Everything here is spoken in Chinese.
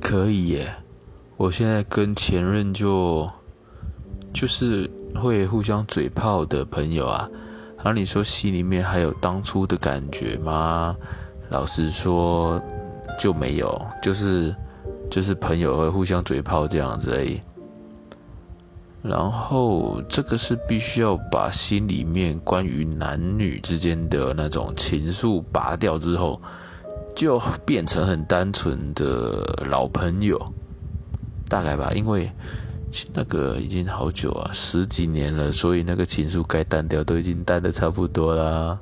可以耶。我现在跟前任就就是会互相嘴炮的朋友啊。然后你说心里面还有当初的感觉吗？老实说就没有，就是就是朋友会互相嘴炮这样子而已。然后这个是必须要把心里面关于男女之间的那种情愫拔掉之后，就变成很单纯的老朋友，大概吧。因为那个已经好久啊，十几年了，所以那个情愫该淡掉都已经淡的差不多啦。